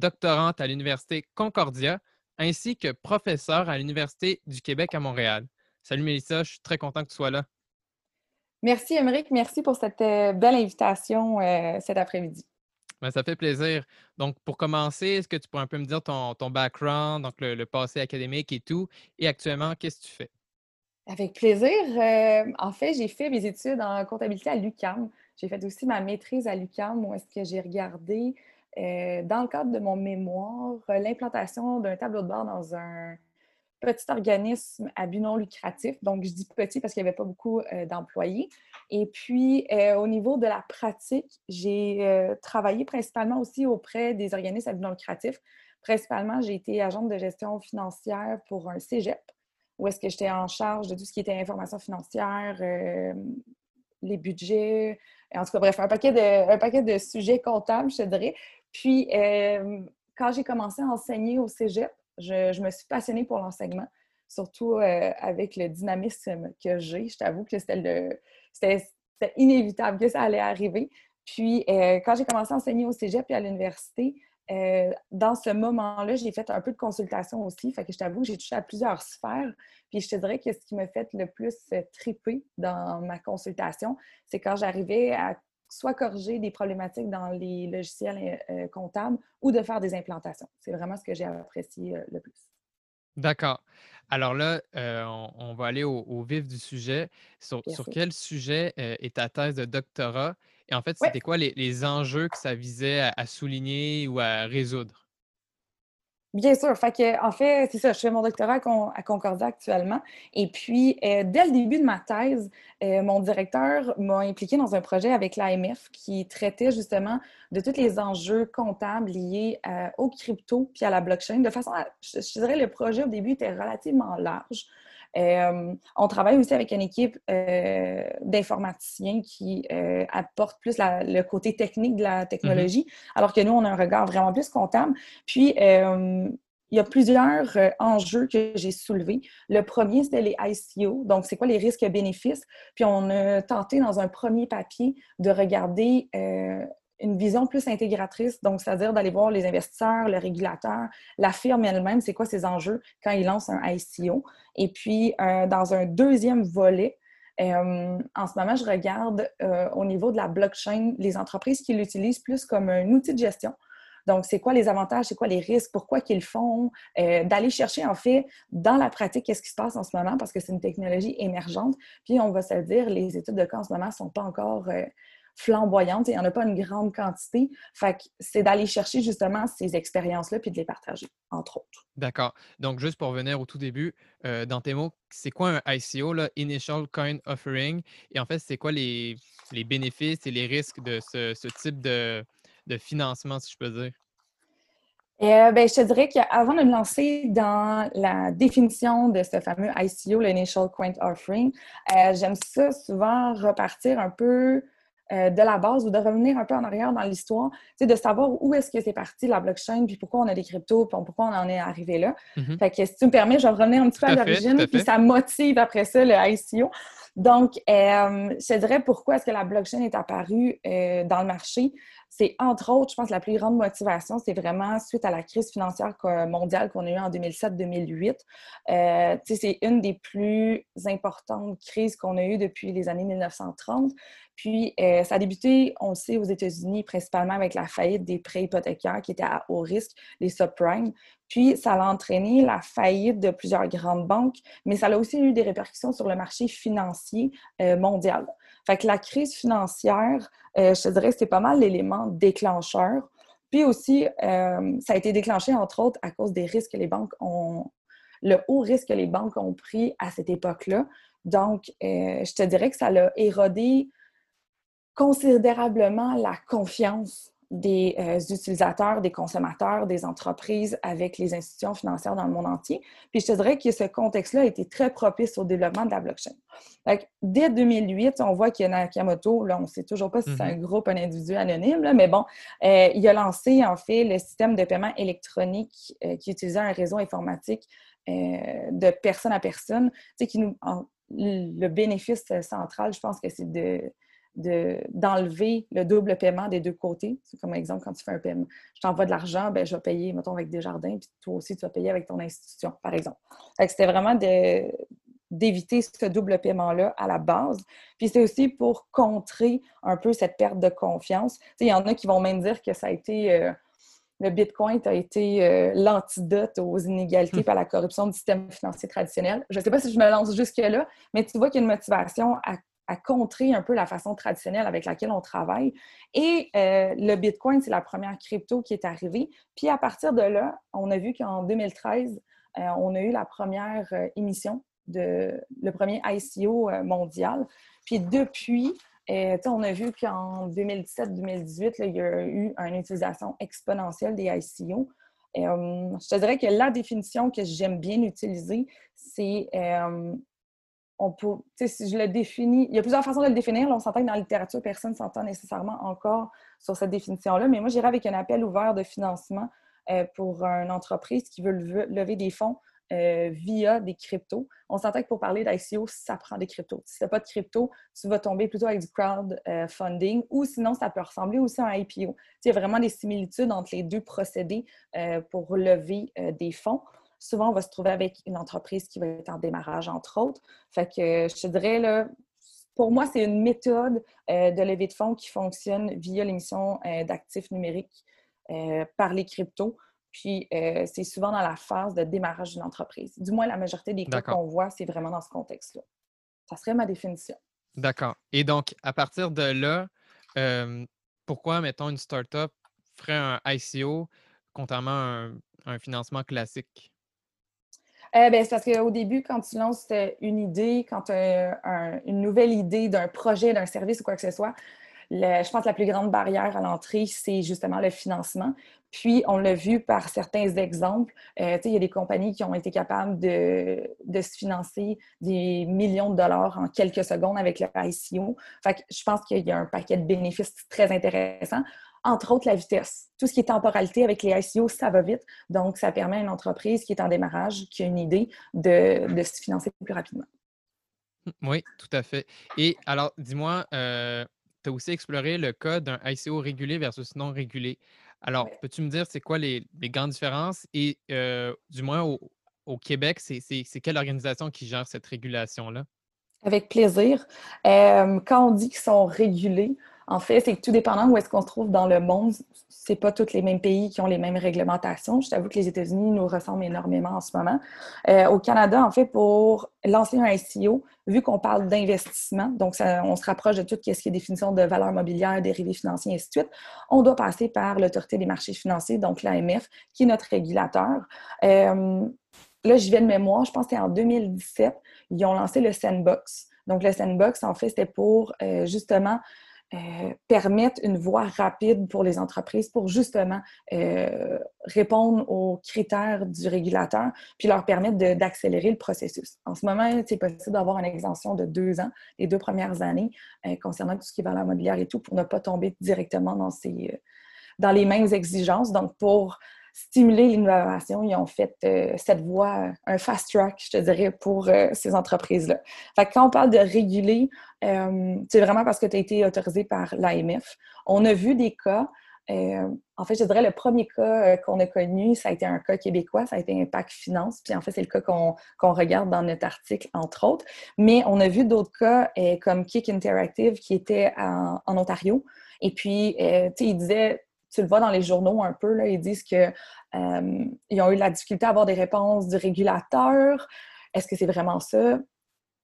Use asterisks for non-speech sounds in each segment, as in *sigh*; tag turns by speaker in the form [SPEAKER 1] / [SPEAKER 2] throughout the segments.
[SPEAKER 1] doctorante à l'Université Concordia, ainsi que professeure à l'Université du Québec à Montréal. Salut Mélissa, je suis très content que tu sois là.
[SPEAKER 2] Merci Émeric, merci pour cette euh, belle invitation euh, cet après-midi.
[SPEAKER 1] Ben, ça fait plaisir. Donc, pour commencer, est-ce que tu pourrais un peu me dire ton, background, donc le, passé académique et tout, et actuellement, qu'est-ce que tu fais?
[SPEAKER 2] Avec plaisir. Euh, en fait, j'ai fait mes études en comptabilité à l'UCAM. J'ai fait aussi ma maîtrise à l'UCAM où est-ce que j'ai regardé, euh, dans le cadre de mon mémoire, euh, l'implantation d'un tableau de bord dans un petit organisme à but non lucratif. Donc, je dis petit parce qu'il n'y avait pas beaucoup euh, d'employés. Et puis, au niveau de la pratique, j'ai travaillé principalement aussi auprès des organismes à but non lucratif. Principalement, j'ai été agente de gestion financière pour un cégep, où est-ce que j'étais en charge de tout ce qui était information financière, les budgets, en tout cas, bref, un paquet de, un paquet de sujets comptables, je te dirais. Puis, euh, quand j'ai commencé à enseigner au cégep, je, me suis passionnée pour l'enseignement, surtout euh, avec le dynamisme que j'ai. Je t'avoue que c'était inévitable que ça allait arriver. Puis, euh, quand j'ai commencé à enseigner au cégep et à l'université, dans ce moment-là, j'ai fait un peu de consultation aussi. Fait que je t'avoue que j'ai touché à plusieurs sphères. Puis je te dirais que ce qui m'a fait le plus triper dans ma consultation, c'est quand j'arrivais à soit corriger des problématiques dans les logiciels euh, comptables ou de faire des implantations. C'est vraiment ce que j'ai apprécié le plus.
[SPEAKER 1] D'accord. Alors là, on, va aller au, vif du sujet. Sur, quel sujet est ta thèse de doctorat? Et en fait, c'était quoi les, enjeux que ça visait à, souligner ou à résoudre?
[SPEAKER 2] Bien sûr. Fait en fait, c'est ça, je fais mon doctorat à Concordia actuellement. Et puis, euh, dès le début de ma thèse, euh, mon directeur m'a impliqué dans un projet avec l'AMF qui traitait justement de tous les enjeux comptables liés euh, aux crypto puis à la blockchain. De façon à, je dirais, le projet au début était relativement large. Euh, on travaille aussi avec une équipe euh, d'informaticiens qui euh, apporte plus le côté technique de la technologie, mm-hmm. alors que nous, on a un regard vraiment plus comptable. Puis, il y a plusieurs enjeux que j'ai soulevés. Le premier, c'était les ICO, donc c'est quoi les risques et bénéfices? Puis on a tenté dans un premier papier de regarder une vision plus intégratrice, donc c'est-à-dire d'aller voir les investisseurs, le régulateur, la firme elle-même, c'est quoi ses enjeux quand il lance un ICO. Et puis, euh, dans un deuxième volet, euh, en ce moment, je regarde euh, au niveau de la blockchain les entreprises qui l'utilisent plus comme un outil de gestion. Donc, c'est quoi les avantages, c'est quoi les risques, pourquoi qu'ils le font, d'aller chercher en fait dans la pratique qu'est-ce qui se passe en ce moment parce que c'est une technologie émergente. Puis, on va se dire, les études de cas en ce moment ne sont pas encore flamboyantes. Il n'y en a pas une grande quantité. Fait que c'est d'aller chercher justement ces expériences-là puis de les partager, entre autres.
[SPEAKER 1] D'accord. Donc, juste pour revenir au tout début, euh, dans tes mots, c'est quoi un ICO, là, Initial Coin Offering? Et en fait, c'est quoi les, les bénéfices et les risques de ce, ce type de, de financement, si je peux dire?
[SPEAKER 2] Euh, ben, je te dirais qu'avant de me lancer dans la définition de ce fameux ICO, l'Initial Coin Offering, euh, j'aime ça souvent repartir un peu euh, de la base ou de revenir un peu en arrière dans l'histoire, de savoir où est-ce que c'est parti la blockchain, puis pourquoi on a des cryptos, puis pourquoi on en est arrivé là. Mm-hmm. Fait que si tu me permets, je vais revenir un petit peu à, l'origine, puis ça motive après ça le ICO. Donc, je te dirais pourquoi est-ce que la blockchain est apparue dans le marché c'est entre autres, je pense, la plus grande motivation, c'est vraiment suite à la crise financière mondiale qu'on a eue en 2007-2008. Euh, c'est une des plus importantes crises qu'on a eues depuis les années 1930. Puis, euh, ça a débuté, on le sait, aux États-Unis, principalement avec la faillite des prêts hypothécaires qui étaient à haut risque, les subprimes. Puis, ça a entraîné la faillite de plusieurs grandes banques, mais ça a aussi eu des répercussions sur le marché financier euh, mondial. Fait que la crise financière, euh, je te dirais c'est pas mal l'élément déclencheur. Puis aussi, euh, ça a été déclenché, entre autres, à cause des risques que les banques ont, le haut risque que les banques ont pris à cette époque-là. Donc, je te dirais que ça a érodé considérablement la confiance des euh, utilisateurs, des consommateurs, des entreprises avec les institutions financières dans le monde entier. Puis je te dirais que ce contexte-là a été très propice au développement de la blockchain. dès 2008, on voit qu'il y a Nakamoto, là, on ne sait toujours pas si c'est un mm-hmm. groupe, un individu anonyme, mais bon, euh, il a lancé en fait le système de paiement électronique euh, qui utilisait un réseau informatique de personne à personne. Tu sais, qui nous, le bénéfice central, je pense que c'est de d'enlever le double paiement des deux côtés. C'est comme exemple, quand tu fais un paiement, je t'envoie de l'argent, ben, je vais payer, mettons, avec des jardins, puis toi aussi, tu vas payer avec ton institution, par exemple. C'était vraiment d'éviter ce double paiement-là à la base. Puis c'est aussi pour contrer un peu cette perte de confiance. Il y en a qui vont même dire que ça a été... Euh, le Bitcoin a été euh, l'antidote aux inégalités et à la corruption du système financier traditionnel. Je ne sais pas si je me lance jusque-là, mais tu vois qu'il y a une motivation à à contrer un peu la façon traditionnelle avec laquelle on travaille. Et euh, le Bitcoin, c'est la première crypto qui est arrivée. Puis à partir de là, on a vu qu'en 2013, euh, on a eu la première euh, émission de le premier ICO mondial. Puis depuis, on a vu qu'en 2017-2018, il y a eu une utilisation exponentielle des ICO. je te dirais que la définition que j'aime bien utiliser, c'est si je le définis, il y a plusieurs façons de le définir. on s'entend que dans la littérature, personne ne s'entend nécessairement encore sur cette définition-là, mais moi, j'irais avec un appel ouvert de financement euh, pour une entreprise qui veut lever des fonds euh, via des cryptos. On s'entend que pour parler d'ICO, ça prend des cryptos. Si tu n'as pas de crypto, tu vas tomber plutôt avec du crowdfunding ou sinon, ça peut ressembler aussi à un IPO. Il y a vraiment des similitudes entre les deux procédés euh, pour lever des fonds souvent, on va se trouver avec une entreprise qui va être en démarrage, entre autres. Fait que je te dirais, là, pour moi, c'est une méthode euh, de levée de fonds qui fonctionne via l'émission euh, d'actifs numériques euh, par les cryptos. Puis, c'est souvent dans la phase de démarrage d'une entreprise. Du moins, la majorité des cas qu'on voit, c'est vraiment dans ce contexte-là. Ça serait ma définition.
[SPEAKER 1] D'accord. Et donc, à partir de là, pourquoi, mettons, une startup ferait un ICO contrairement à un financement classique?
[SPEAKER 2] Euh, ben, c'est parce qu'au début, quand tu lances euh, une idée, quand as une nouvelle idée d'un projet, d'un service ou quoi que ce soit, je pense que la plus grande barrière à l'entrée, c'est justement le financement. Puis, on l'a vu par certains exemples. Euh, il y a des compagnies qui ont été capables de, se financer des millions de dollars en quelques secondes avec le ICO. Fait je pense qu'il y a un paquet de bénéfices très intéressants entre autres la vitesse. Tout ce qui est temporalité avec les ICO, ça va vite. Donc, ça permet à une entreprise qui est en démarrage, qui a une idée, de, se financer plus rapidement.
[SPEAKER 1] Oui, tout à fait. Et alors, dis-moi, euh, tu as aussi exploré le cas d'un ICO régulé versus non régulé. Alors, peux-tu me dire c'est quoi les, grandes différences? Et euh, du moins au, Québec, c'est quelle organisation qui gère cette régulation-là?
[SPEAKER 2] Avec plaisir. Euh, quand on dit qu'ils sont régulés, En fait, c'est tout dépendant où est-ce qu'on se trouve dans le monde, c'est pas tous les mêmes pays qui ont les mêmes réglementations. Je t'avoue que les États-Unis nous ressemblent énormément en ce moment. Euh, au Canada, en fait, pour lancer un ICO, vu qu'on parle d'investissement, donc on se rapproche de tout ce qui est définition de valeur mobilière, dérivés financiers, et ainsi de suite, on doit passer par l'autorité des marchés financiers, donc l'AMF, qui est notre régulateur. Euh, là, je viens de mémoire, je pense que c'était en 2017, ils ont lancé le Sandbox. Donc, le Sandbox, en fait, c'était pour euh, justement euh, permettre une voie rapide pour les entreprises pour justement euh, répondre aux critères du régulateur, puis leur permettre d'accélérer le processus. En ce moment, c'est possible d'avoir une exemption de deux ans, les deux premières années, euh, concernant tout ce qui est valeur mobilière et tout, pour ne pas tomber directement dans, ces, dans les mêmes exigences. Donc, pour stimuler l'innovation, ils ont fait cette voie, un fast track, je te dirais, pour ces entreprises-là. Fait que quand on parle de réguler, euh, c'est vraiment parce que tu as été autorisé par l'AMF. On a vu des cas. Euh, en fait, je dirais le premier cas euh, qu'on a connu, ça a été un cas québécois, ça a été Impact Finance. Puis en fait, c'est le cas qu'on regarde dans notre article, entre autres. Mais on a vu d'autres cas comme Kick Interactive qui était en, Ontario. Et puis, tu sais, il disait, tu le vois dans les journaux un peu, là, ils disent qu'ils ont eu la difficulté à avoir des réponses du régulateur. Est-ce que c'est vraiment ça?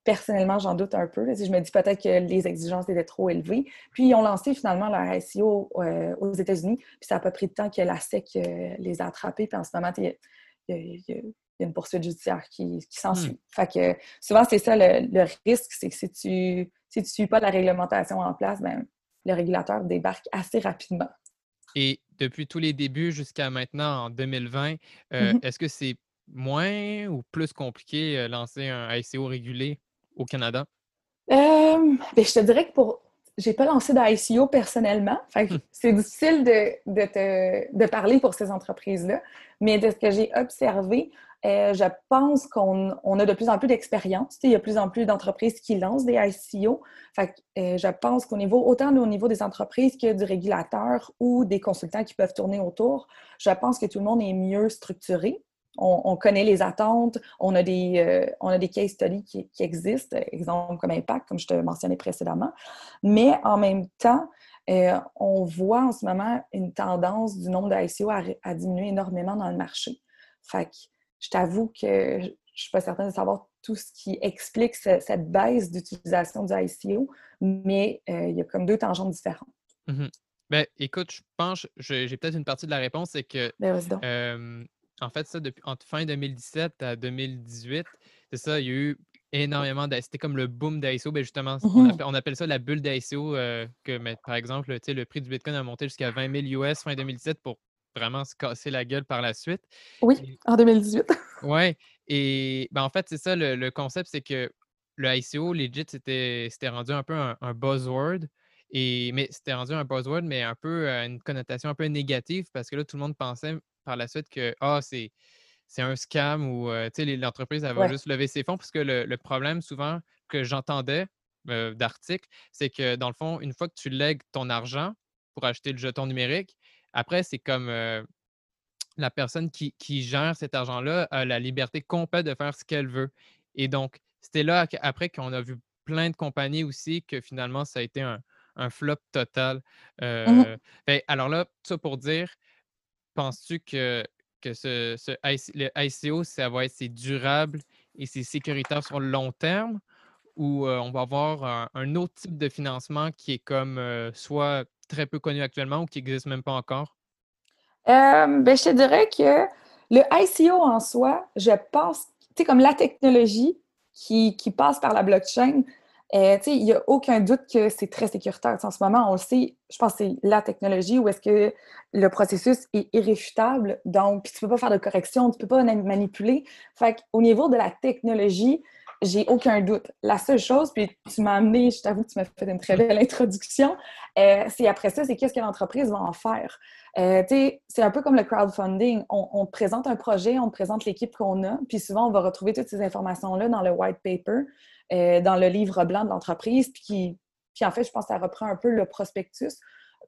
[SPEAKER 2] personnellement, j'en doute un peu. je me dis peut-être que les exigences étaient trop élevées. Puis, ils ont lancé finalement leur SEO euh, aux États-Unis. Puis, ça n'a pas pris de temps que la SEC euh, les a attrapés. Puis, en ce moment, il y, a une poursuite judiciaire qui, qui s'ensuit. Hmm. Fait que souvent, c'est ça le, risque, c'est que si tu si tu suis pas la réglementation en place, ben, le régulateur débarque assez rapidement.
[SPEAKER 1] Et depuis tous les débuts jusqu'à maintenant, en 2020, euh, mm-hmm. est-ce que c'est moins ou plus compliqué lancer un SEO régulé au Canada?
[SPEAKER 2] Euh, ben, je te dirais que pour. J'ai pas lancé d'ICO personnellement. Hum. c'est difficile de, de, parler pour ces entreprises-là. Mais de ce que j'ai observé, euh, je pense qu'on on a de plus en plus d'expérience. Il y a de plus en plus d'entreprises qui lancent des ICO. Fait euh, je pense qu'au niveau, autant au niveau des entreprises que du régulateur ou des consultants qui peuvent tourner autour, je pense que tout le monde est mieux structuré on, connaît les attentes, on a des, euh, on a des case studies qui, existent, exemple comme Impact, comme je te mentionnais précédemment. Mais en même temps, euh, on voit en ce moment une tendance du nombre d'ICO à, diminuer énormément dans le marché. Fait que je t'avoue que je ne suis pas certaine de savoir tout ce qui explique cette baisse d'utilisation du ICO, mais euh, il y a comme deux tangentes différentes.
[SPEAKER 1] Mm-hmm. Ben, écoute, je pense, j'ai peut-être une partie de la réponse, c'est que ben, en fait, ça, depuis entre fin 2017 à 2018, c'est ça, il y a eu énormément d'ICO. C'était comme le boom d'ICO. Ben justement, mmh on, appelle, ça la bulle d'ICO. Euh, que, par exemple, le prix du Bitcoin a monté jusqu'à 20 000 US fin 2017 pour vraiment se casser la gueule par la suite.
[SPEAKER 2] Oui, en 2018. *laughs*
[SPEAKER 1] oui. Et ben, en fait, c'est ça, le, concept, c'est que le ICO, legit, c'était rendu un peu un, buzzword. Et, mais c'était rendu un buzzword, mais un peu euh, une connotation un peu négative parce que là, tout le monde pensait par la suite que ah, c'est, c'est un scam ou l'entreprise elle va juste lever ses fonds. Parce que le, problème souvent que j'entendais d'articles, c'est que dans le fond, une fois que tu lègues ton argent pour acheter le jeton numérique, après, c'est comme la personne qui, gère cet argent-là a la liberté complète de faire ce qu'elle veut. Et donc, c'était là après qu'on a vu plein de compagnies aussi que finalement, ça a été un, flop total. Mmh ben, alors là, ça pour dire, penses-tu que, que ce, ce le ICO, ça va être durable et c'est sécuritaire sur le long terme? Ou on va avoir un, autre type de financement qui est comme soit très peu connu actuellement ou qui n'existe même pas encore?
[SPEAKER 2] ben, je te dirais que le ICO en soi, je pense, tu sais, comme la technologie qui, qui passe par la blockchain, euh, il n'y a aucun doute que c'est très sécuritaire. En ce moment, on le sait, je pense que c'est la technologie où est-ce que le processus est irréfutable. Donc, tu ne peux pas faire de correction, tu ne peux pas manipuler. Fait au niveau de la technologie, j'ai aucun doute. La seule chose, puis tu m'as amené, je t'avoue que tu m'as fait une très belle *laughs* introduction, euh, c'est après ça, c'est qu'est-ce que l'entreprise va en faire. Euh, c'est un peu comme le crowdfunding. On, on, présente un projet, on présente l'équipe qu'on a, puis souvent, on va retrouver toutes ces informations-là dans le white paper. Euh, dans le livre blanc de l'entreprise, puis, qui, puis en fait, je pense que ça reprend un peu le prospectus.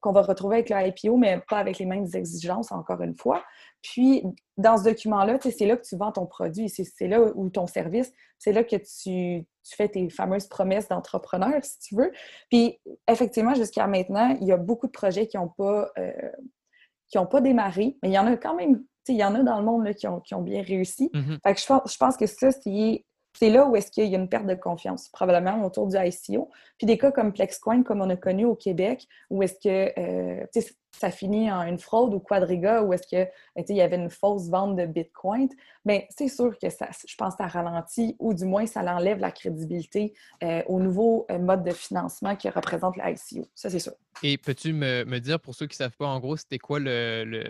[SPEAKER 2] qu'on va retrouver avec le IPO, mais pas avec les mêmes exigences, encore une fois. Puis, dans ce document-là, c'est là que tu vends ton produit, c'est là où ton service, c'est là que tu, fais tes fameuses promesses d'entrepreneur, si tu veux. Puis, effectivement, jusqu'à maintenant, il y a beaucoup de projets qui n'ont pas, euh, pas démarré, mais il y en a quand même, il y en a dans le monde qui, ont, bien réussi.
[SPEAKER 1] Mm-hmm.
[SPEAKER 2] Fait que je pense que ça, c'est c'est là où est-ce qu'il y a une perte de confiance, probablement autour du ICO. Puis des cas comme PlexCoin, comme on a connu au Québec, où est-ce que euh, ça finit en une fraude ou Quadriga, où est-ce qu'il y avait une fausse vente de Bitcoin, mais c'est sûr que ça, je pense que ça ralentit, ou du moins ça l'enlève la crédibilité euh, au nouveau euh, mode de financement qui représente l'ICO. Ça, c'est sûr.
[SPEAKER 1] Et peux-tu me, dire, pour ceux qui ne savent pas, en gros, c'était quoi le,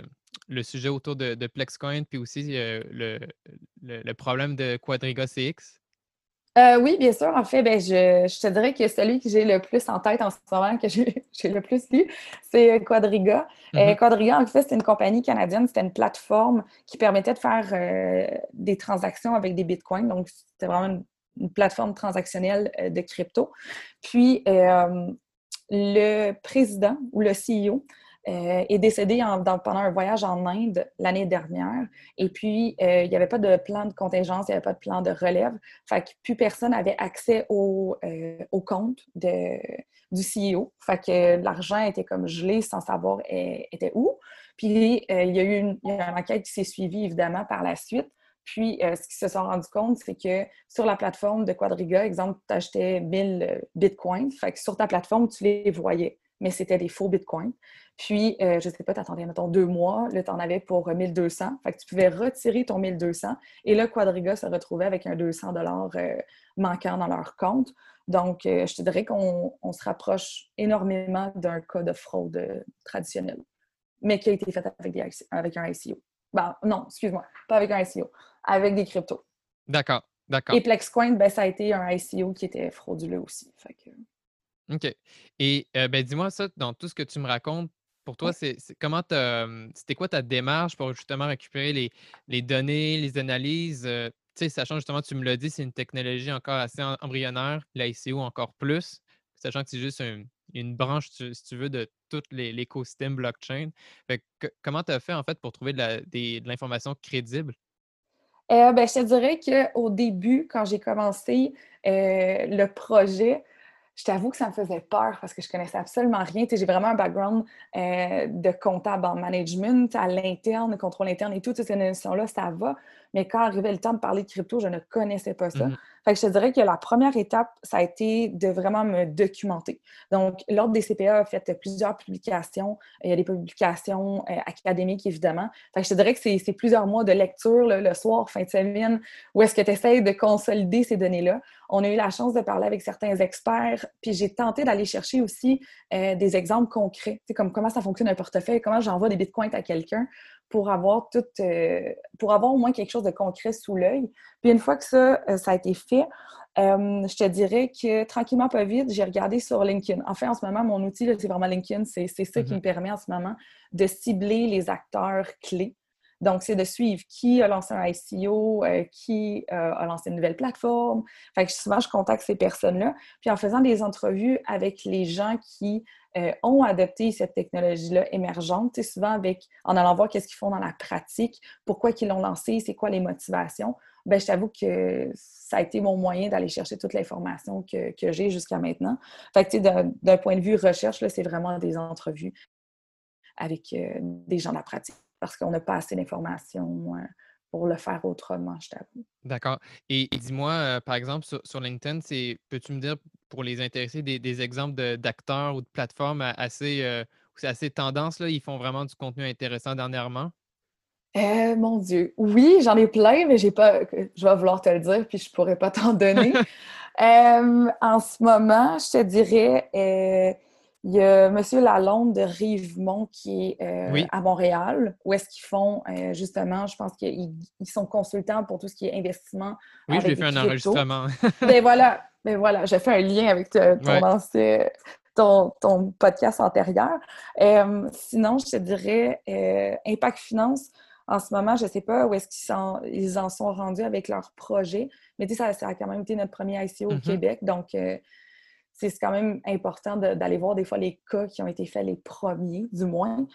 [SPEAKER 1] sujet autour de, de PlexCoin, puis aussi le, le, problème de Quadriga CX?
[SPEAKER 2] Euh, oui, bien sûr. En fait, ben, je, te dirais que celui que j'ai le plus en tête en ce moment, que j'ai *laughs* le plus lu, c'est Quadriga. Euh, mm-hmm. Quadriga, en fait, c'est une compagnie canadienne. C'était une plateforme qui permettait de faire euh, des transactions avec des bitcoins. Donc, c'était vraiment une, plateforme transactionnelle de crypto. Puis, le président ou le CEO euh, est décédé pendant un voyage en Inde l'année dernière. Et puis, euh, il n'y avait pas de plan de contingence, il n'y avait pas de plan de relève. Fait que plus personne n'avait accès au, euh, au compte de, du CEO. Fait que l'argent était comme gelé sans savoir était où. Puis, il y a eu une, une enquête qui s'est suivie, évidemment, par la suite. Puis, ce qu'ils se sont rendus compte, c'est que sur la plateforme de Quadriga, exemple, tu achetais 1000 bitcoins. Fait que sur ta plateforme, tu les voyais mais c'était des faux bitcoins. Puis, euh, je ne sais pas, tu attendais, mettons, deux mois, là, tu en avais pour 1200. Euh, fait que tu pouvais retirer ton 1200 et là, Quadriga se retrouvait avec un 200 dollars euh, manquant dans leur compte. Donc, je te dirais qu'on se rapproche énormément d'un cas de fraude traditionnel, mais qui a été fait avec, avec un ICO. Ben, non, excuse-moi, pas avec un ICO, avec des cryptos.
[SPEAKER 1] D'accord, d'accord.
[SPEAKER 2] Et Plexcoin, ben, ça a été un ICO qui était frauduleux aussi. Fait que...
[SPEAKER 1] OK. Et ben, dis-moi ça, dans tout ce que tu me racontes, pour toi, c'est comment c'était quoi ta démarche pour justement récupérer les, données, les analyses? tu sais, sachant justement, tu me l'as dit, c'est une technologie encore assez embryonnaire, l'ICO encore plus, sachant que c'est juste une branche, si tu veux, de tout l'écosystème blockchain. comment tu as fait en fait pour trouver de l'information crédible?
[SPEAKER 2] Euh, ben, je te dirais qu'au début, quand j'ai commencé le projet, je t'avoue que ça me faisait peur parce que je connaissais absolument rien. J'ai vraiment un background euh, de comptable en management, à l'interne, contrôle interne et tout. Ces notions-là, ça va. Mais quand arrivait le temps de parler de crypto, je ne connaissais pas ça. Mm-hmm. Fait que je te dirais que la première étape, ça a été de vraiment me documenter. Donc, l'Ordre des CPA a fait plusieurs publications. Il y a des publications euh, académiques, évidemment. Fait que je te dirais que c'est plusieurs mois de lecture le soir, fin de semaine, où est-ce que tu essaies de consolider ces données-là. On a eu la chance de parler avec certains experts, puis j'ai tenté d'aller chercher aussi euh, des exemples concrets, comme comment ça fonctionne un portefeuille, comment j'envoie des bitcoins à quelqu'un pour avoir tout, euh, pour avoir au moins quelque chose de concret sous l'œil. Puis une fois que ça, euh, ça a été fait, euh, je te dirais que tranquillement, pas vite, j'ai regardé sur LinkedIn. En fait, en ce moment, mon outil, c'est vraiment LinkedIn. C'est ça qui mm-hmm. me permet en ce moment de cibler les acteurs clés donc, c'est de suivre qui a lancé un ICO, euh, qui euh, a lancé une nouvelle plateforme. Fait que souvent, je contacte ces personnes-là. Puis en faisant des entrevues avec les gens qui euh, ont adopté cette technologie-là émergente, souvent avec, en allant voir qu'est-ce qu'ils font dans la pratique, pourquoi ils l'ont lancé, c'est quoi les motivations, ben, je t'avoue que ça a été mon moyen d'aller chercher toute l'information que, j'ai jusqu'à maintenant. Fait que, d'un point de vue recherche, c'est vraiment des entrevues avec des gens de la pratique parce qu'on n'a pas assez d'informations euh, pour le faire autrement, je t'avoue.
[SPEAKER 1] D'accord. Et, dis-moi, euh, par exemple, sur, LinkedIn, peux-tu me dire, pour les intéressés, des, exemples d'acteurs ou de plateformes assez, euh, assez tendance, là, ils font vraiment du contenu intéressant dernièrement?
[SPEAKER 2] mon Dieu, oui, j'en ai plein, mais j'ai pas. Je vais vouloir te le dire, puis je pourrais pas t'en donner. *laughs* en ce moment, je te dirais, il y a M. Lalonde de Rivemont qui est euh, à Montréal, où est-ce qu'ils font euh, justement, je pense qu'ils sont consultants pour tout ce qui est investissement.
[SPEAKER 1] Oui, je lui ai fait un enregistrement. *laughs*
[SPEAKER 2] ben voilà, ben voilà, j'ai fait un lien avec ton, ton, podcast antérieur. Euh, sinon, je te dirais Impact Finance. En ce moment, je ne sais pas où est-ce qu'ils ils en sont rendus avec leur projet, mais tu sais, ça, a quand même été notre premier ICO au mm-hmm. Québec. Donc, c'est quand même important d'aller voir des fois les cas qui ont été faits les premiers, du moins.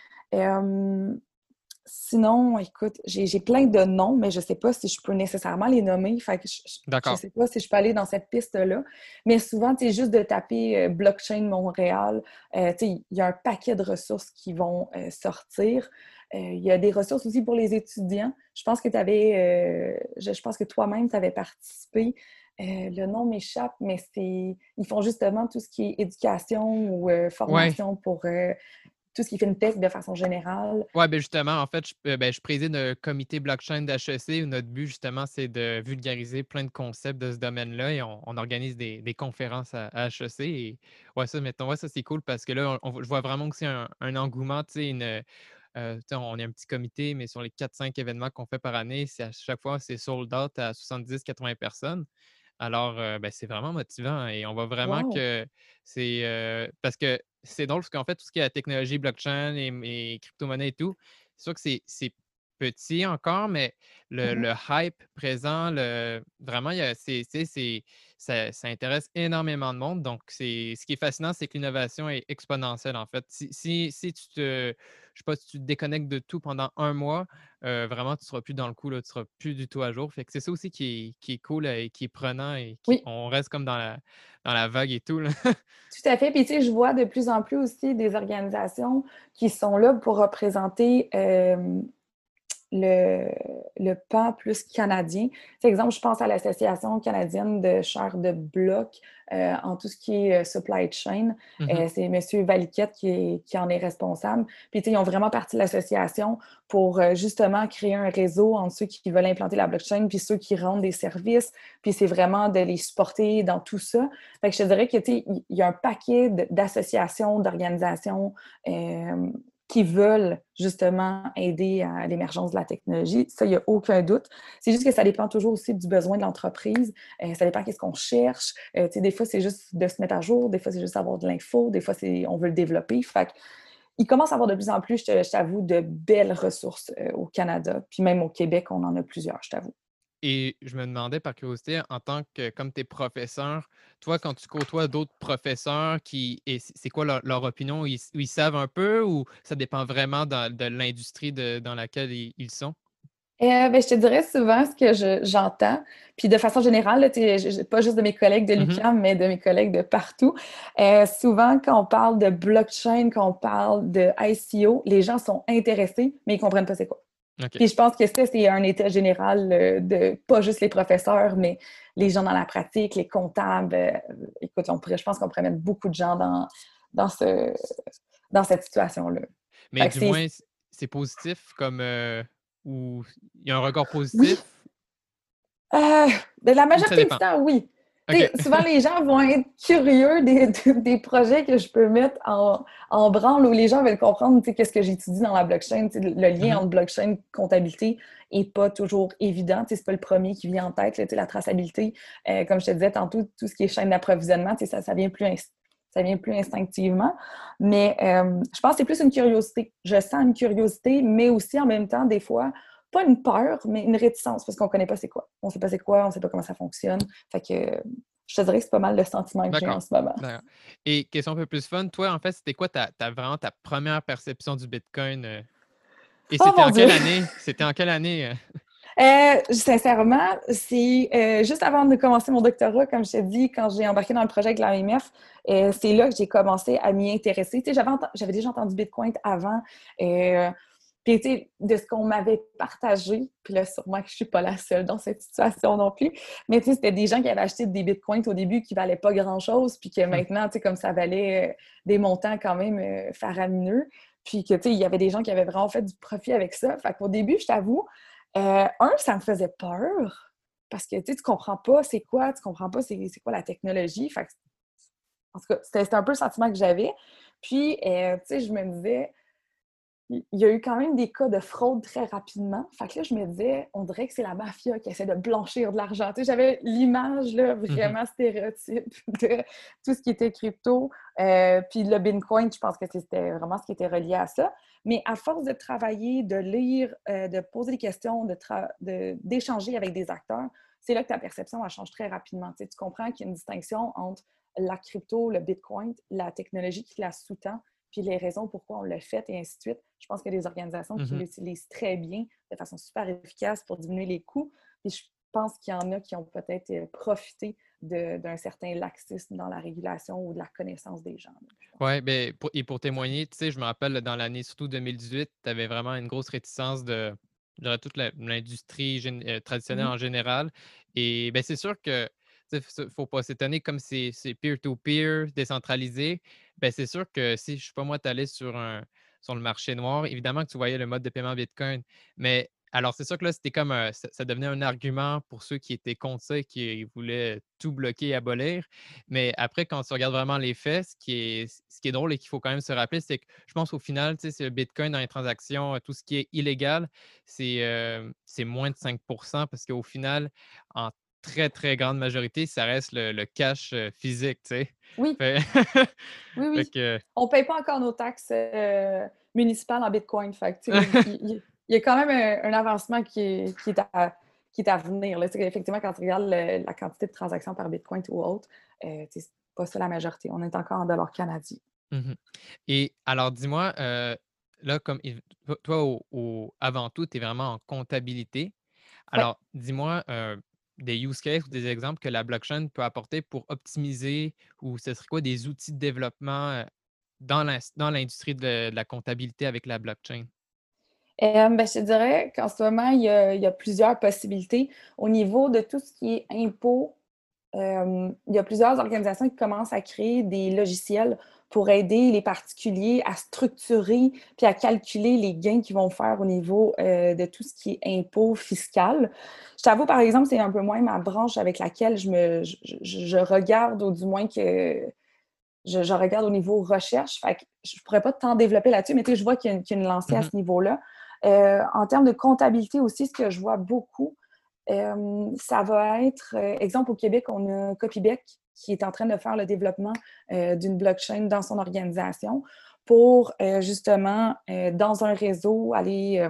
[SPEAKER 2] Sinon, écoute, j'ai plein de noms, mais je ne sais pas si je peux nécessairement les nommer. Fait que je ne sais pas si je peux aller dans cette piste-là. Mais souvent, c'est juste de taper euh, Blockchain Montréal. Euh, il y a un paquet de ressources qui vont euh, sortir. Il y a des ressources aussi pour les étudiants. Je pense que tu avais, je, pense que toi-même, tu avais participé. Le nom m'échappe, mais c'est ils font justement tout ce qui est éducation ou formation pour tout ce qui fait une tech de façon générale.
[SPEAKER 1] Oui, ben justement, en fait, je, euh, ben, je préside un comité blockchain d'HEC où notre but, justement, c'est de vulgariser plein de concepts de ce domaine-là et on, organise des, conférences à, HEC. Et ouais, ça, mettons, ouais, ça, c'est cool parce que là, je vois vraiment que c'est un, engouement, tu sais, une. Euh, on est un petit comité, mais sur les 4-5 événements qu'on fait par année, c'est à chaque fois, c'est sold out à 70-80 personnes. Alors, euh, ben, c'est vraiment motivant et on voit vraiment que c'est parce que c'est drôle parce qu'en fait, tout ce qui est la technologie blockchain et, crypto-monnaie et tout, c'est sûr que c'est petit encore, mais le, mmh hype présent, le, vraiment, c'est, ça, ça, intéresse énormément de monde. Donc, ce qui est fascinant, c'est que l'innovation est exponentielle, en fait. Si, si, tu te, je sais pas, si tu te déconnectes de tout pendant un mois, euh, vraiment, tu ne seras plus dans le coup, là, tu ne seras plus du tout à jour. Fait que c'est ça aussi qui est, cool et qui est prenant et on reste comme dans la, dans la vague et tout.
[SPEAKER 2] Tout à fait. Puis, tu sais, je vois de plus en plus aussi des organisations qui sont là pour représenter euh, le, le pan plus canadien. Par exemple, je pense à l'Association canadienne de chair de bloc euh, en tout ce qui est euh, supply chain. Mm-hmm. Euh, c'est M. Valiquette qui, qui, en est responsable. Puis, ils ont vraiment parti de l'association pour justement créer un réseau entre ceux qui veulent implanter la blockchain puis ceux qui rendent des services. Puis, c'est vraiment de les supporter dans tout ça. Fait que je te dirais qu'il y a un paquet d'associations, d'organisations qui veulent justement aider à l'émergence de la technologie. Ça, il n'y a aucun doute. C'est juste que ça dépend toujours aussi du besoin de l'entreprise. Euh, ça dépend qu'est-ce qu'on cherche. Euh, des fois, c'est juste de se mettre à jour. Des fois, c'est juste avoir de l'info. Des fois, c'est on veut le développer. Fait il commence à avoir de plus en plus, je t'avoue, de belles ressources euh, au Canada. Puis même au Québec, on en a plusieurs, je t'avoue.
[SPEAKER 1] Et je me demandais par curiosité, en tant que, comme tu es professeur, toi, quand tu côtoies d'autres professeurs, qui, c'est quoi leur, opinion? Ils, ils, savent un peu ou ça dépend vraiment de l'industrie dans laquelle ils, sont?
[SPEAKER 2] Euh, ben, je te dirais souvent ce que j'entends, puis de façon générale, pas juste de mes collègues de mmh l'UQAM, mais de mes collègues de partout. Euh, souvent, quand on parle de blockchain, quand on parle de ICO, les gens sont intéressés, mais ils ne comprennent pas c'est quoi. Puis je pense que ça, c'est un état général euh, de pas juste les professeurs, mais les gens dans la pratique, les comptables. Euh, écoute, on pourrait, je pense qu'on pourrait mettre beaucoup de gens dans, dans, ce, dans cette situation-là.
[SPEAKER 1] Mais du moins, c'est positif comme euh, ou il y a un record positif?
[SPEAKER 2] de la majorité du temps, oui. Souvent, les gens vont être curieux des, projets que je peux mettre en, en, branle où les gens veulent comprendre qu'est-ce que j'étudie dans la blockchain. le lien mm-hmm. entre blockchain et comptabilité n'est pas toujours évident. Ce n'est pas le premier qui vient en tête. la traçabilité, euh, comme je te disais tantôt, tout ce qui est chaîne d'approvisionnement, ça, ça vient plus ça vient plus instinctivement. Mais euh, je pense que c'est plus une curiosité. Je sens une curiosité, mais aussi en même temps, des fois, pas une peur, mais une réticence parce qu'on ne connaît pas c'est quoi. On ne sait pas c'est quoi, on ne sait pas comment ça fonctionne. Fait que je te dirais que c'est pas mal le sentiment que j'ai en ce moment.
[SPEAKER 1] Et question un peu plus fun, toi, en fait, c'était quoi ta, vraiment ta première perception du Bitcoin? Euh? Et oh c'était en, quelle année? C'était en quelle année? *laughs*
[SPEAKER 2] sincèrement, c'est euh, juste avant de commencer mon doctorat, comme je t'ai dit, quand j'ai embarqué dans le projet avec l'AMF, euh, c'est là que j'ai commencé à m'y intéresser. J'avais déjà entendu Bitcoin avant. Puis, tu sais, de ce qu'on m'avait partagé, puis là, sûrement que je suis pas la seule dans cette situation non plus, mais tu sais, c'était des gens qui avaient acheté des bitcoins au début qui valaient pas grand-chose, puis que maintenant, tu sais, comme ça valait euh, des montants quand même euh, faramineux, puis que, tu sais, il y avait des gens qui avaient vraiment fait du profit avec ça. Fait qu'au début, je t'avoue, euh, un, ça me faisait peur, parce que, tu sais, tu comprends pas c'est quoi, tu comprends pas c'est quoi la technologie. Fait que, en tout cas, c'était un peu le sentiment que j'avais. Puis, tu sais, je me disais il y a eu quand même des cas de fraude très rapidement. Fait que là, je me disais, on dirait que c'est la mafia qui essaie de blanchir de l'argent. Tu sais, j'avais l'image là, mm-hmm. vraiment stéréotype *laughs* de tout ce qui était crypto. Euh, puis le Bitcoin, je pense que c'était vraiment ce qui était relié à ça. Mais à force de travailler, de lire, euh, de poser des questions, d'échanger avec des acteurs, c'est là que ta perception elle change très rapidement. Tu, sais, tu comprends qu'il y a une distinction entre la crypto, le Bitcoin, la technologie qui la sous-tend, puis les raisons pourquoi on l'a fait et ainsi de suite. Je pense qu'il y a des organisations qui mm-hmm. l'utilisent très bien, de façon super efficace pour diminuer les coûts. Puis je pense qu'il y en a qui ont peut-être euh, profité d'un certain laxisme dans la régulation ou de la connaissance des gens.
[SPEAKER 1] Oui, ben, et pour témoigner, tu sais, je me rappelle dans l'année surtout 2018, tu avais vraiment une grosse réticence de, de toute l'industrie euh, traditionnelle mmh en général. Et ben, c'est sûr que il ne faut pas s'étonner comme c'est peer-to-peer, décentralisé. Ben, c'est sûr que si, je ne sais pas moi, tu allais sur, un, sur le marché noir, évidemment que tu voyais le mode de paiement Bitcoin, mais alors, c'est sûr que là, c'était comme ça, devenait un argument pour ceux qui étaient contre ça qui voulaient tout bloquer et abolir. Mais après, quand tu regardes vraiment les faits, ce qui est, ce qui est drôle et qu'il faut quand même se rappeler, c'est que je pense au final, tu sais, le Bitcoin dans les transactions, tout ce qui est illégal, c'est moins de 5% parce qu'au final, en très, très grande majorité, ça reste le, cash physique, tu sais.
[SPEAKER 2] Oui. *laughs* oui, oui. On ne paye pas encore nos taxes municipales en Bitcoin. Fait *laughs* il y a quand même un, avancement qui est, qui est, à, qui est à venir. Là. Effectivement, quand tu regardes la quantité de transactions par Bitcoin ou autre, euh, c'est pas ça la majorité. On est encore en dollars canadiens.
[SPEAKER 1] Mmh Et alors, dis-moi, euh, là, comme toi, avant tout, tu es vraiment en comptabilité. Alors, dis-moi euh, des use cases ou des exemples que la blockchain peut apporter pour optimiser ou ce serait quoi des outils de développement dans l'industrie de la comptabilité avec la blockchain?
[SPEAKER 2] Ben, je dirais qu'en ce moment, il y, a, plusieurs possibilités. Au niveau de tout ce qui est impôts, il y a plusieurs organisations qui commencent à créer des logiciels pour aider les particuliers à structurer puis à calculer les gains qu'ils vont faire au niveau euh, de tout ce qui est impôt fiscal. Je t'avoue, par exemple, c'est un peu moins ma branche avec laquelle je, me, je, regarde, ou du moins que je, regarde au niveau recherche. Fait que je ne pourrais pas tant développer là-dessus, mais je vois qu'il y, a une lancée à mm-hmm. ce niveau-là. Euh, en termes de comptabilité aussi, ce que je vois beaucoup, euh, ça va être, exemple au Québec, on a Copybec qui est en train de faire le développement d'une blockchain dans son organisation pour justement, dans un réseau, aller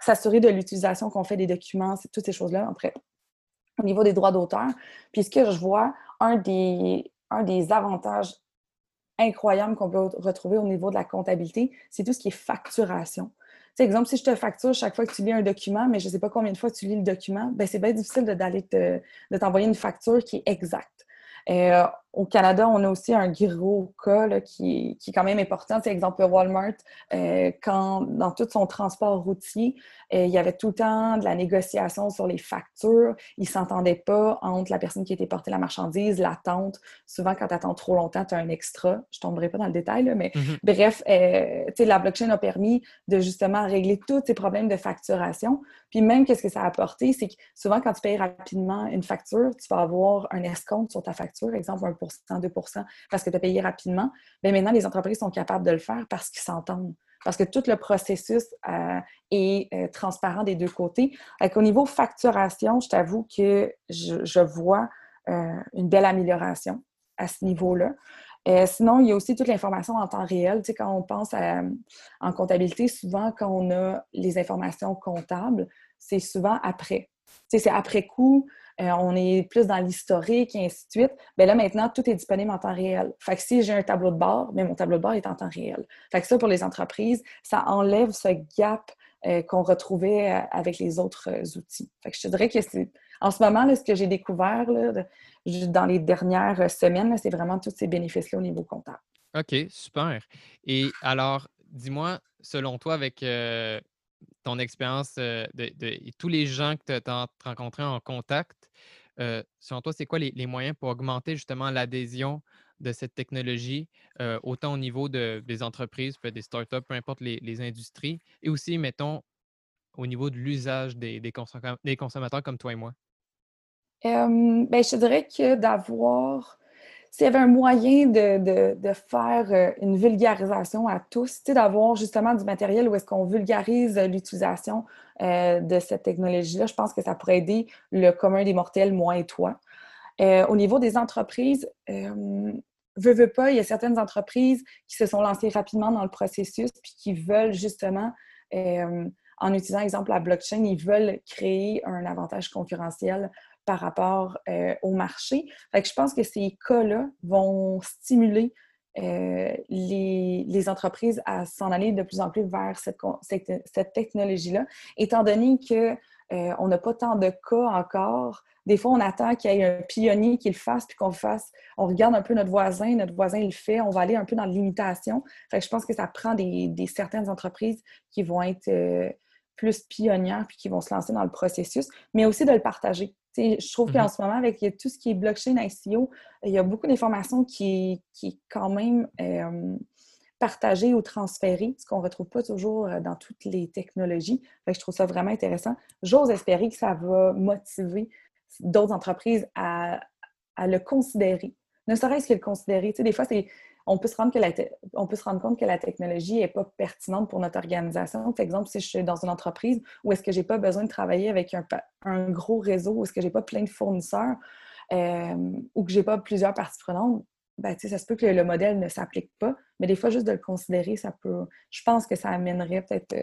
[SPEAKER 2] s'assurer de l'utilisation qu'on fait des documents, toutes ces choses-là. Après, au niveau des droits d'auteur, puis ce que je vois, un des, un des avantages incroyables qu'on peut retrouver au niveau de la comptabilité, c'est tout ce qui est facturation exemple, si je te facture chaque fois que tu lis un document, mais je ne sais pas combien de fois tu lis le document, ben c'est bien difficile d'aller de t'envoyer une facture qui est exacte. Euh, au Canada, on a aussi un gros cas qui, qui, est quand même important. C'est exemple Walmart, euh, quand dans tout son transport routier, euh, il y avait tout le temps de la négociation sur les factures. Ils ne s'entendaient pas entre la personne qui était portée la marchandise, l'attente. Souvent, quand tu attends trop longtemps, tu as un extra. Je ne tomberai pas dans le détail, mais mm-hmm. bref, la blockchain a permis de justement régler tous ces problèmes de facturation. Puis même, qu'est-ce que ça a apporté, c'est que souvent, quand tu payes rapidement une facture, tu vas avoir un escompte sur ta facture, exemple 1 2 parce que tu as payé rapidement. Mais maintenant, les entreprises sont capables de le faire parce qu'ils s'entendent. Parce que tout le processus euh, est euh, transparent des deux côtés. Au niveau facturation, je t'avoue que je, vois euh, une belle amélioration à ce niveau-là. sinon, il y a aussi toute l'information en temps réel. Tu sais, quand on pense en comptabilité, souvent, quand on a les informations comptables, c'est souvent après. Tu sais, c'est après coup, euh, on est plus dans l'historique et ainsi de suite. Bien là, maintenant, tout est disponible en temps réel. Fait que si j'ai un tableau de bord, mais mon tableau de bord est en temps réel. Fait que ça, pour les entreprises, ça enlève ce gap euh, qu'on retrouvait euh, avec les autres outils. Fait que je te dirais que c'est en ce moment, là, ce que j'ai découvert dans les dernières semaines, c'est vraiment tous ces bénéfices-là au niveau comptable.
[SPEAKER 1] OK, super. Et alors, dis-moi, selon toi, avec ton expérience de, tous les gens que tu as rencontrés en contact, selon toi, c'est quoi les, moyens pour augmenter justement l'adhésion de cette technologie, autant au niveau des entreprises, des startups, peu importe les, industries, et aussi, mettons, au niveau de l'usage des, des, consommateurs comme toi et moi?
[SPEAKER 2] ben, je dirais que d'avoir s'il y avait un moyen de, faire euh, une vulgarisation à tous, d'avoir justement du matériel où est-ce qu'on vulgarise l'utilisation euh, de cette technologie-là, je pense que ça pourrait aider le commun des mortels, moi et toi. Euh, au niveau des entreprises, veux, veux pas, il y a certaines entreprises qui se sont lancées rapidement dans le processus puis qui veulent justement, en utilisant, exemple, la blockchain, ils veulent créer un avantage concurrentiel par rapport au marché. Que je pense que ces cas-là vont stimuler les, entreprises à s'en aller de plus en plus vers cette, cette, technologie-là, étant donné qu'on n'a pas tant de cas encore des fois, on attend qu'il y ait un pionnier qui le fasse, puis qu'on fasse. On regarde un peu notre voisin, notre voisin le fait, on va aller un peu dans l'imitation. je pense que ça prend des, certaines entreprises qui vont être euh, plus pionnières, puis qui vont se lancer dans le processus, mais aussi de le partager. Je trouve qu'en mm-hmm. ce moment, avec tout ce qui est blockchain ICO, il y a beaucoup d'informations qui, qui est quand même euh, partagées ou transférées, ce qu'on ne retrouve pas toujours euh, dans toutes les technologies. je trouve ça vraiment intéressant. J'ose espérer que ça va motiver d'autres entreprises à, le considérer. Ne serait-ce que le considérer. Tu sais, des fois, c'est on peut, se rendre que la on peut se rendre compte que la technologie n'est pas pertinente pour notre organisation. Par exemple, si je suis dans une entreprise où est-ce que je n'ai pas besoin de travailler avec un, gros réseau, où est-ce que je n'ai pas plein de fournisseurs, euh, ou que je n'ai pas plusieurs parties prenantes, ben, ça se peut que le modèle ne s'applique pas. Mais des fois, juste de le considérer, ça peut. Je pense que ça amènerait peut-être euh,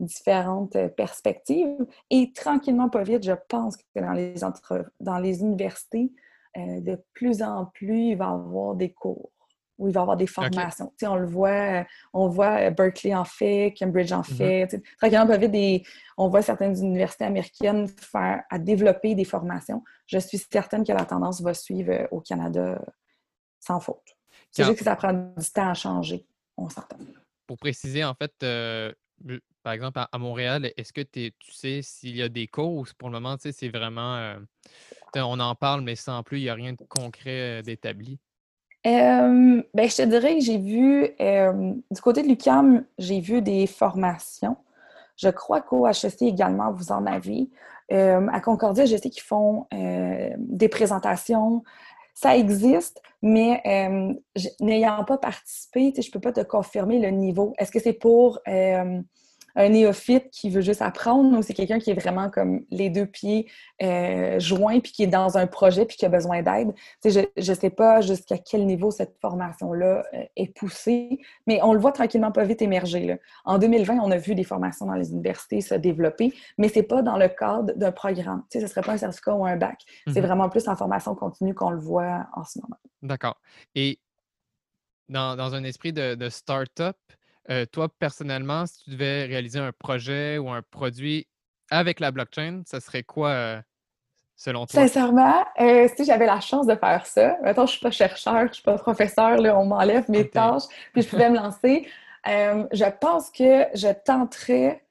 [SPEAKER 2] différentes euh, perspectives. Et tranquillement, pas vite, je pense que dans les, dans les universités, euh, de plus en plus, il va y avoir des cours où il va y avoir des formations. On le voit, euh, on voit Berkeley en fait, Cambridge en mm-hmm. fait. Tranquillement, pas vite, des, on voit certaines universités américaines faire à développer des formations. Je suis certaine que la tendance va suivre au Canada sans faute. C'est juste que ça prend du temps à changer. On s'entend.
[SPEAKER 1] Pour préciser, en fait, par exemple, à, Montréal, est-ce que tu sais s'il y a des causes pour le moment? C'est vraiment. Euh, on en parle, mais sans plus, il n'y a rien de concret euh, d'établi.
[SPEAKER 2] ben, je te dirais que j'ai vu, du côté de l'UCAM, j'ai vu des formations. Je crois qu'au HEC également, vous en avez. à Concordia, je sais qu'ils font des présentations. Ça existe, mais n'ayant pas participé, je ne peux pas te confirmer le niveau. Est-ce que c'est pour un néophyte qui veut juste apprendre ou c'est quelqu'un qui est vraiment comme les deux pieds euh, joints puis qui est dans un projet puis qui a besoin d'aide. Je ne sais pas jusqu'à quel niveau cette formation-là euh, est poussée, mais on le voit tranquillement pas vite émerger. Là. En 2020, on a vu des formations dans les universités se développer, mais c'est pas dans le cadre d'un programme. ce ne serait pas un certificat ou un bac. C'est mhm. vraiment plus en formation continue qu'on le voit en ce moment.
[SPEAKER 1] D'accord. Et dans, dans, un esprit de, de start-up, euh, toi, personnellement, si tu devais réaliser un projet ou un produit avec la blockchain, ça serait quoi euh, selon toi?
[SPEAKER 2] Sincèrement, euh, si j'avais la chance de faire ça, maintenant je ne suis pas chercheur, je ne suis pas professeur, là, on m'enlève mes tâches, puis je pouvais me lancer. je pense que je tenterais.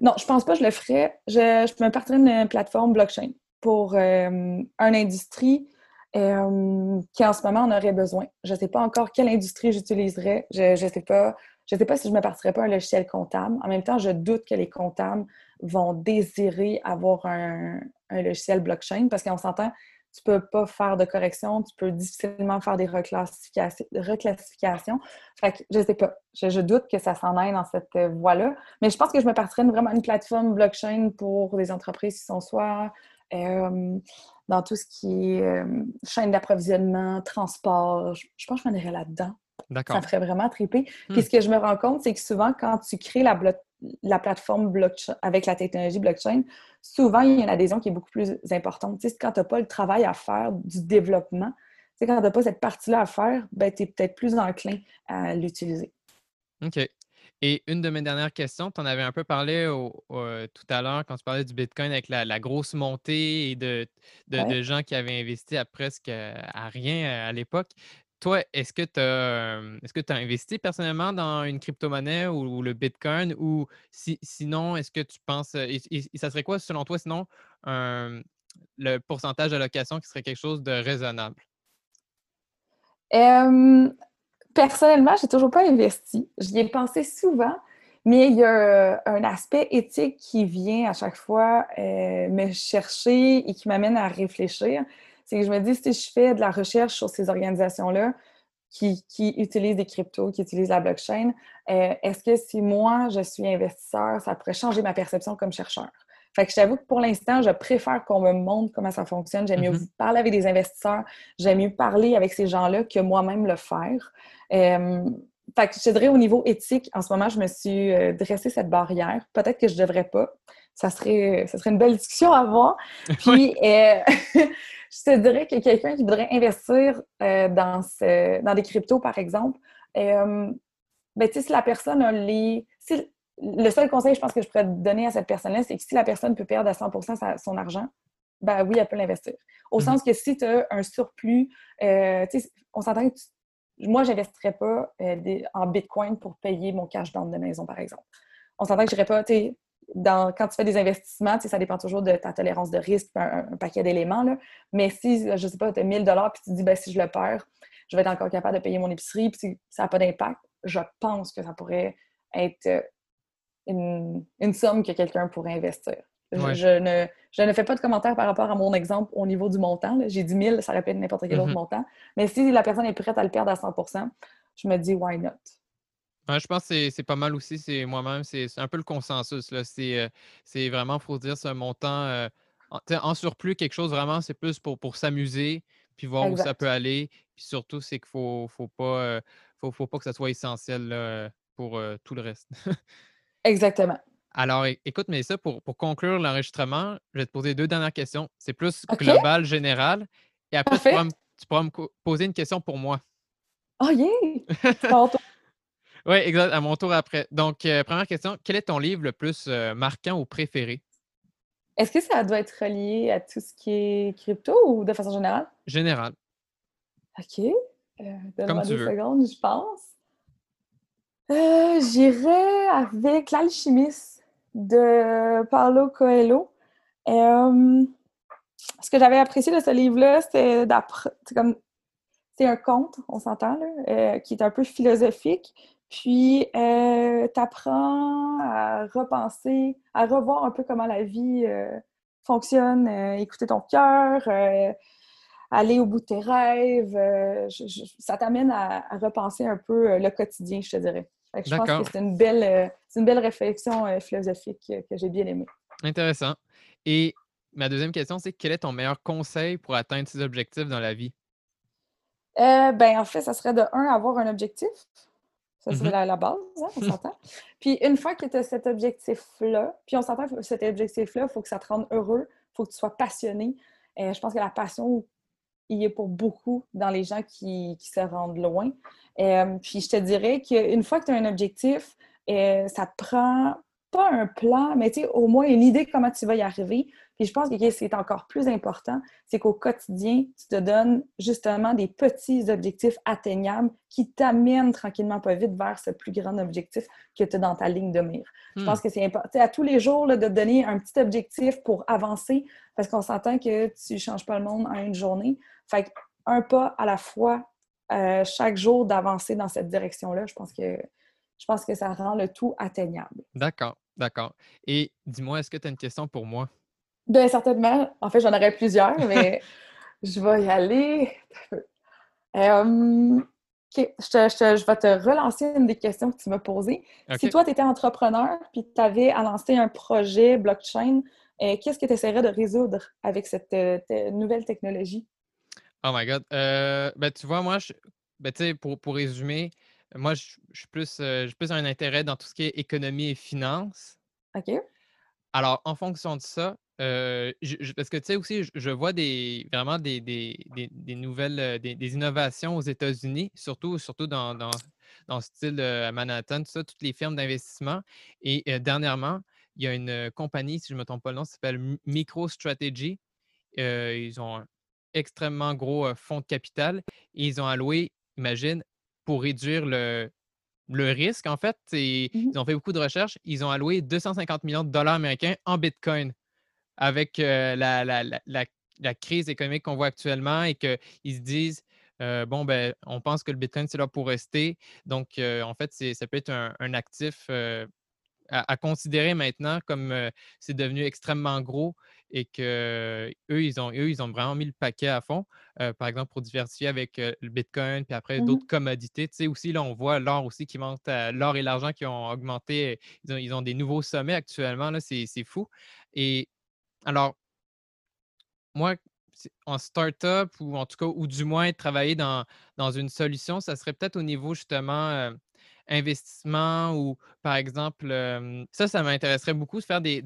[SPEAKER 2] Non, je pense pas que je le ferais. Je, je me partirais d'une plateforme blockchain pour une industrie qui en ce moment en aurait besoin. Je ne sais pas encore quelle industrie j'utiliserais. Je ne sais pas je ne sais pas si je me partirais pas un logiciel comptable. En même temps, je doute que les comptables vont désirer avoir un, logiciel blockchain parce qu'on s'entend, tu ne peux pas faire de correction, tu peux difficilement faire des reclassifications. Fait que je ne sais pas. Je, doute que ça s'en aille dans cette voie-là. Mais je pense que je me partirais vraiment une plateforme blockchain pour des entreprises qui sont soit euh, dans tout ce qui est euh, chaîne d'approvisionnement, transport. Je, je pense que je m'en irais là-dedans. Ça me ferait vraiment triper. Hmm. Puis ce que je me rends compte, c'est que souvent, quand tu crées la, la plateforme blockchain avec la technologie blockchain, souvent, il y a une adhésion qui est beaucoup plus importante. Tu sais, quand tu n'as pas le travail à faire du développement, tu sais, quand tu n'as pas cette partie-là à faire, ben, tu es peut-être plus enclin à l'utiliser.
[SPEAKER 1] OK. Et une de mes dernières questions, tu en avais un peu parlé tout à l'heure quand tu parlais du Bitcoin avec la, grosse montée et de, de, gens qui avaient investi à presque à rien à l'époque. Toi, est-ce que tu as, investi personnellement dans une crypto-monnaie ou, le Bitcoin ou sinon, est-ce que tu penses, ça serait quoi selon toi sinon le pourcentage d'allocation qui serait quelque chose de raisonnable?
[SPEAKER 2] Personnellement, personnellement, j'ai toujours pas investi. J'y ai pensé souvent, mais il y a un aspect éthique qui vient à chaque fois me chercher et qui m'amène à réfléchir c'est que je me dis, si je fais de la recherche sur ces organisations-là qui, utilisent des cryptos, qui utilisent la blockchain, euh, est-ce que si moi, je suis investisseur, ça pourrait changer ma perception comme chercheur? Fait que je t'avoue que pour l'instant, je préfère qu'on me montre comment ça fonctionne. J'aime mieux mm-hmm. parler avec des investisseurs, j'aime mieux parler avec ces gens-là que moi-même le faire. Euh, fait que je te dirais au niveau éthique, en ce moment, je me suis euh, dressé cette barrière. Peut-être que je ne devrais pas ça serait, ça serait une belle discussion à avoir. *laughs* Puis, euh, *laughs* je te dirais que quelqu'un qui voudrait investir euh, dans, ce, dans des cryptos, par exemple, euh, ben, si la personne a les. le seul conseil, je pense, que je pourrais donner à cette personne-là, c'est que si la personne peut perdre à 100% son argent, ben oui, elle peut l'investir. Au mm-hmm. sens que si tu as un surplus, on s'entend que moi, je n'investirais pas en Bitcoin pour payer mon cash down de maison, par exemple. On s'entend que je n'irais pas, dans, quand tu fais des investissements, ça dépend toujours de ta tolérance de risque, un, paquet d'éléments. Mais si, je ne sais pas, tu as 1000 puis tu te dis, ben, si je le perds, je vais être encore capable de payer mon épicerie, puis ça n'a pas d'impact, je pense que ça pourrait être euh, une, une somme que quelqu'un pourrait investir. Je, ne, je, ne, fais pas de commentaires par rapport à mon exemple au niveau du montant. J'ai 10 000, ça répète n'importe quel autre mm-hmm. montant. Mais si la personne est prête à le perdre à 100% je me dis, why not?
[SPEAKER 1] Je pense que c'est pas mal aussi. C'est moi-même, c'est un peu le consensus. C'est euh, vraiment, il faut dire, ce montant euh, en, surplus, quelque chose vraiment, c'est plus pour, pour s'amuser, puis voir où ça peut aller. Puis surtout, c'est qu'il ne faut, faut, pas, euh, faut, pas que ça soit essentiel pour tout le reste. *laughs*
[SPEAKER 2] Exactement.
[SPEAKER 1] Alors, écoute, mais ça, pour, pour conclure l'enregistrement, je vais te poser deux dernières questions. C'est plus global, général. Et après, tu pourras, me poser une question pour moi.
[SPEAKER 2] Oh yeah! *laughs*
[SPEAKER 1] Oui, exact. À mon tour après. Donc, euh, première question, quel est ton livre le plus euh, marquant ou préféré?
[SPEAKER 2] Est-ce que ça doit être relié à tout ce qui est crypto ou de façon générale?
[SPEAKER 1] Général.
[SPEAKER 2] OK. Euh, Comme tu deux secondes, je pense. Euh, J'irai avec L'alchimiste de Paulo Coelho. ce que j'avais apprécié de ce livre-là, c'était comme c'est un conte, on s'entend, qui est un peu philosophique, puis, euh, tu apprends à repenser, à revoir un peu comment la vie euh, fonctionne, euh, écouter ton cœur, euh, aller au bout de tes rêves. ça t'amène à, repenser un peu le quotidien, je te dirais. je pense que c'est une, belle, une belle réflexion philosophique que j'ai bien aimée.
[SPEAKER 1] Intéressant. Et ma deuxième question, c'est quel est ton meilleur conseil pour atteindre ses objectifs dans la vie?
[SPEAKER 2] ben, en fait, ça serait de un, avoir un objectif. Ça, c'est mm-hmm. la, base, hein, on s'entend. puis une fois que tu as cet objectif-là, puis on s'entend que cet objectif-là, il faut que ça te rende heureux, il faut que tu sois passionné. Et je pense que la passion, il y est pour beaucoup dans les gens qui, se rendent loin. Euh, puis je te dirais qu'une fois que tu as un objectif, euh, ça te prend pas un plan, mais au moins une idée de comment tu vas y arriver. Puis je pense que ce qui est encore plus important, c'est qu'au quotidien, tu te donnes justement des petits objectifs atteignables qui t'amènent tranquillement pas vite vers ce plus grand objectif que tu as dans ta ligne de mire. Je pense hmm. que c'est important à tous les jours de te donner un petit objectif pour avancer parce qu'on s'entend que tu ne changes pas le monde en une journée. Fait un pas à la fois, euh, chaque jour d'avancer dans cette direction-là, je pense que je pense que ça rend le tout atteignable.
[SPEAKER 1] D'accord, d'accord. Et dis-moi, est-ce que tu as une question pour moi?
[SPEAKER 2] Bien, certainement. En fait, j'en aurais plusieurs, mais *laughs* je vais y aller. Euh, OK, je, vais te relancer une des questions que tu m'as posées. Si toi, tu étais entrepreneur puis tu avais à lancer un projet blockchain, euh, qu'est-ce que tu essaierais de résoudre avec cette euh, nouvelle technologie?
[SPEAKER 1] Oh my God. ben, tu vois, moi, je, ben, pour, pour résumer, moi, je, suis plus, j'ai plus un intérêt dans tout ce qui est économie et finance.
[SPEAKER 2] OK.
[SPEAKER 1] Alors, en fonction de ça, parce que tu sais aussi, je, vois des, vraiment des, nouvelles, des, innovations aux États-Unis, surtout, surtout dans, dans, le style à Manhattan, tout ça, toutes les firmes d'investissement. Et dernièrement, il y a une compagnie, si je ne me trompe pas le nom, qui s'appelle MicroStrategy. ils ont un extrêmement gros fonds de capital et ils ont alloué, imagine, pour réduire le, le risque, en fait, mmh ils ont fait beaucoup de recherches. Ils ont alloué 250 millions de dollars américains en Bitcoin avec la, crise économique qu'on voit actuellement et qu'ils se disent bon, ben, on pense que le Bitcoin, c'est là pour rester. Donc, en fait, ça peut être un, actif à, considérer maintenant comme c'est devenu extrêmement gros et que eux, ils ont, eux, ils ont vraiment mis le paquet à fond, par exemple, pour diversifier avec le Bitcoin, puis après mmh d'autres commodités. Tu sais, aussi, là, on voit l'or aussi qui monte, l'or et l'argent qui ont augmenté. Ils ont, ils ont des nouveaux sommets actuellement, là, c'est fou. Et alors, moi, en start-up ou en tout cas, ou du moins travailler dans, dans une solution, ça serait peut-être au niveau justement investissement ou, par exemple, ça, ça m'intéresserait beaucoup de faire de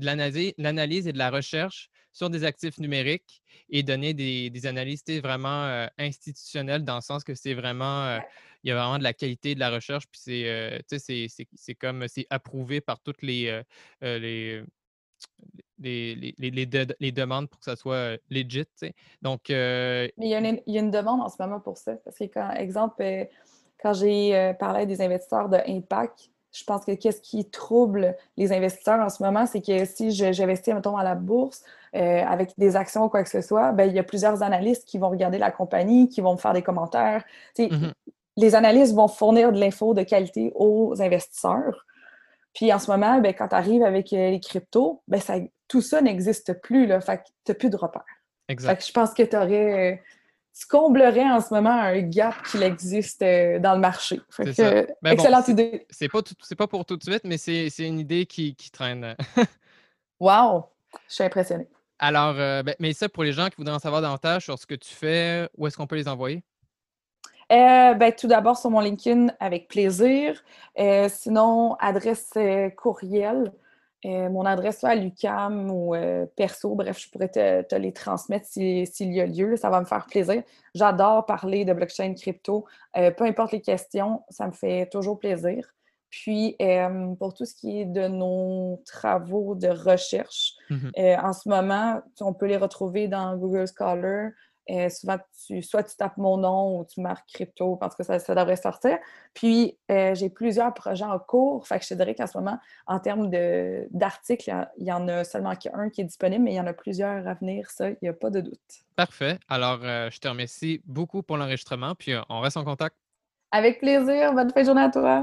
[SPEAKER 1] l'analyse et de la recherche sur des actifs numériques et donner des, analyses vraiment institutionnelles dans le sens que c'est vraiment, il y a vraiment de la qualité de la recherche, puis c'est, c'est comme, c'est approuvé par toutes les, les les, les, demandes pour que ça soit legit. Donc,
[SPEAKER 2] Mais il y, a une, demande en ce moment pour ça. Parce que, quand, exemple, quand j'ai parlé des investisseurs de Impact, je pense que qu'est-ce qui trouble les investisseurs en ce moment, c'est que si j'investis, mettons, à la bourse avec des actions ou quoi que ce soit, ben, il y a plusieurs analystes qui vont regarder la compagnie, qui vont me faire des commentaires. Mmh les analystes vont fournir de l'info de qualité aux investisseurs. Puis en ce moment, ben, quand tu arrives avec les cryptos, ben, ça, tout ça n'existe plus. Là, fait que tu n'as plus de repères. Exact. je pense que tu aurais. Euh, tu comblerais en ce moment un gap qu'il existe euh, dans le marché. Ben excellente idée.
[SPEAKER 1] C'est pas, pas pour tout de suite, mais c'est une idée qui, traîne. *laughs*
[SPEAKER 2] wow! Je suis impressionnée.
[SPEAKER 1] Alors, euh, ben, mais ça, pour les gens qui voudraient en savoir davantage sur ce que tu fais, où est-ce qu'on peut les envoyer?
[SPEAKER 2] Ben, tout d'abord sur mon LinkedIn avec plaisir. sinon, adresse courriel. Euh, mon adresse soit à l'UCAM ou euh, perso, bref, je pourrais te, les transmettre s'il y a lieu. Ça va me faire plaisir. J'adore parler de blockchain crypto. Euh, peu importe les questions, ça me fait toujours plaisir. Puis, pour tout ce qui est de nos travaux de recherche, mmh en ce moment, on peut les retrouver dans Google Scholar, euh, souvent, soit tu tapes mon nom ou tu marques crypto parce que ça, devrait sortir. Puis, euh, j'ai plusieurs projets en cours. Fait que je te dirais qu'en ce moment, en termes d'articles, il y en a seulement qu'un qui est disponible, mais il y en a plusieurs à venir. Ça, il n'y a pas de doute.
[SPEAKER 1] Parfait. Alors, euh, je te remercie beaucoup pour l'enregistrement. Puis, on reste en contact.
[SPEAKER 2] Avec plaisir. Bonne fin de journée à toi.